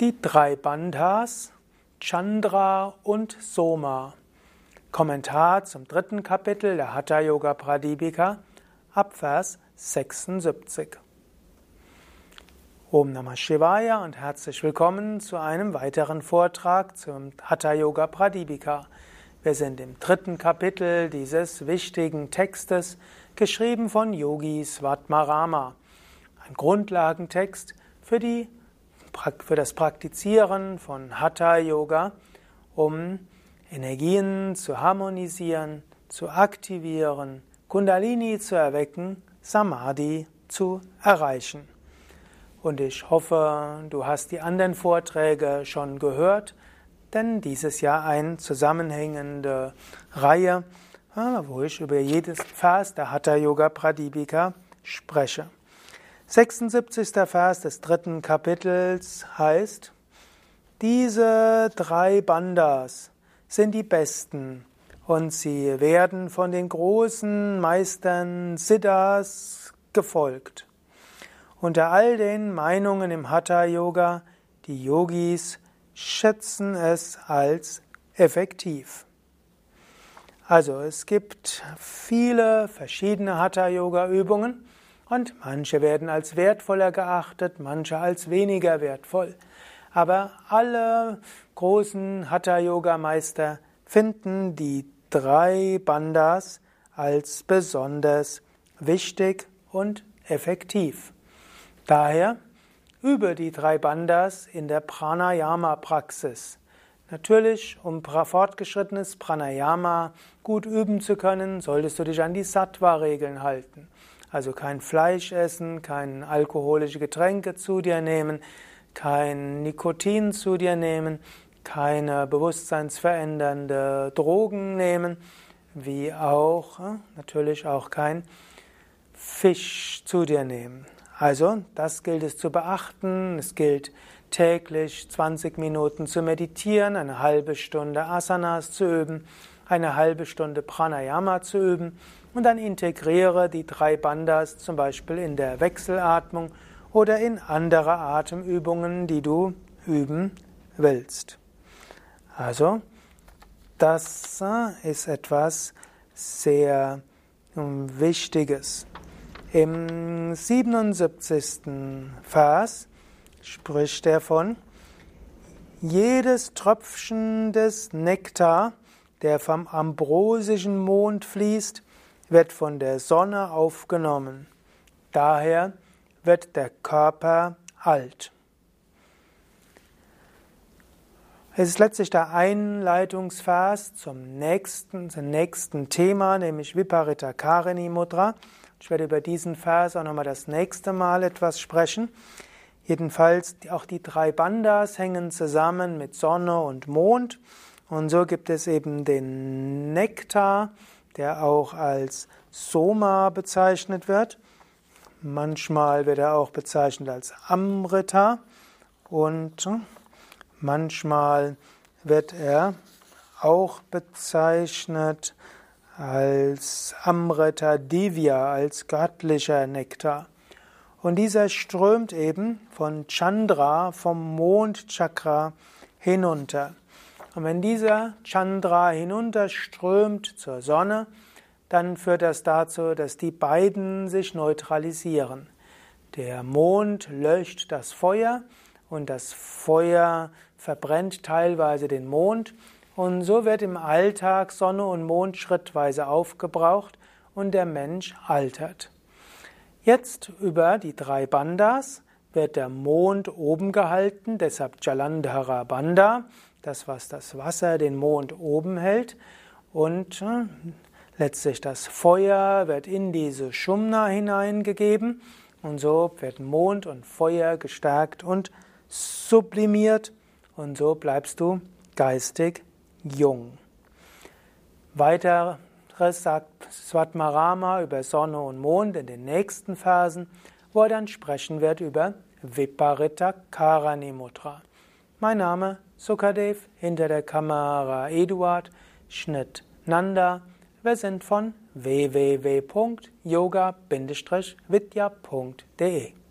Die drei Bandhas, Chandra und Soma. Kommentar zum dritten Kapitel der Hatha Yoga Pradipika, Abvers 76. Om Namah Shivaya und herzlich willkommen zu einem weiteren Vortrag zum Hatha Yoga Pradipika. Wir sind im dritten Kapitel dieses wichtigen Textes, geschrieben von Yogi Svatmarama. Ein Grundlagentext für, die, für das Praktizieren von Hatha Yoga, um Energien zu harmonisieren, zu aktivieren, Kundalini zu erwecken, Samadhi zu erreichen. Und ich hoffe, du hast die anderen Vorträge schon gehört, denn dieses Jahr eine zusammenhängende Reihe, wo ich über jedes Vers der Hatha Yoga Pradipika spreche. 76. Vers des dritten Kapitels heißt, diese drei Bandas sind die besten und sie werden von den großen Meistern Siddhas gefolgt. Unter all den Meinungen im Hatha Yoga, die Yogis schätzen es als effektiv. Also es gibt viele verschiedene Hatha Yoga Übungen und manche werden als wertvoller geachtet, manche als weniger wertvoll. Aber alle großen Hatha-Yoga-Meister finden die drei Bandas als besonders wichtig und effektiv. Daher übe die drei Bandas in der Pranayama-Praxis. Natürlich, um fortgeschrittenes Pranayama gut üben zu können, solltest du dich an die Sattva-Regeln halten. Also kein Fleisch essen, kein alkoholische Getränke zu dir nehmen, kein Nikotin zu dir nehmen, keine bewusstseinsverändernde Drogen nehmen, wie auch äh, natürlich auch kein Fisch zu dir nehmen. Also, das gilt es zu beachten. Es gilt täglich 20 Minuten zu meditieren, eine halbe Stunde Asanas zu üben, eine halbe Stunde Pranayama zu üben und dann integriere die drei Bandas zum Beispiel in der Wechselatmung oder in andere Atemübungen, die du üben willst. Also, das ist etwas sehr Wichtiges. Im 77. Vers spricht er von jedes Tröpfchen des Nektar, der vom ambrosischen Mond fließt, wird von der Sonne aufgenommen. Daher wird der Körper alt. Es ist letztlich der Einleitungsvers zum nächsten, zum nächsten Thema, nämlich Viparita Karini Mudra. Ich werde über diesen Vers auch nochmal das nächste Mal etwas sprechen. Jedenfalls, auch die drei Bandas hängen zusammen mit Sonne und Mond. Und so gibt es eben den Nektar, der auch als Soma bezeichnet wird. Manchmal wird er auch bezeichnet als Amrita und manchmal wird er auch bezeichnet als Amrita Divya, als göttlicher Nektar. Und dieser strömt eben von Chandra, vom Mondchakra hinunter. Und wenn dieser Chandra hinunterströmt zur Sonne, dann führt das dazu, dass die beiden sich neutralisieren. Der Mond löscht das Feuer und das Feuer verbrennt teilweise den Mond und so wird im Alltag Sonne und Mond schrittweise aufgebraucht und der Mensch altert. Jetzt über die drei Bandas wird der Mond oben gehalten, deshalb Jalandhara Banda, das was das Wasser den Mond oben hält. Und äh, letztlich das Feuer wird in diese Shumna hineingegeben. Und so wird Mond und Feuer gestärkt und sublimiert. Und so bleibst du geistig jung. Weiteres sagt Svatmarama über Sonne und Mond in den nächsten Versen, wo er dann sprechen wird über Viparita Karani Mudra. Mein Name Sukadev, hinter der Kamera Eduard, Schnitt Nanda. Wir sind von www.yoga-vidya.de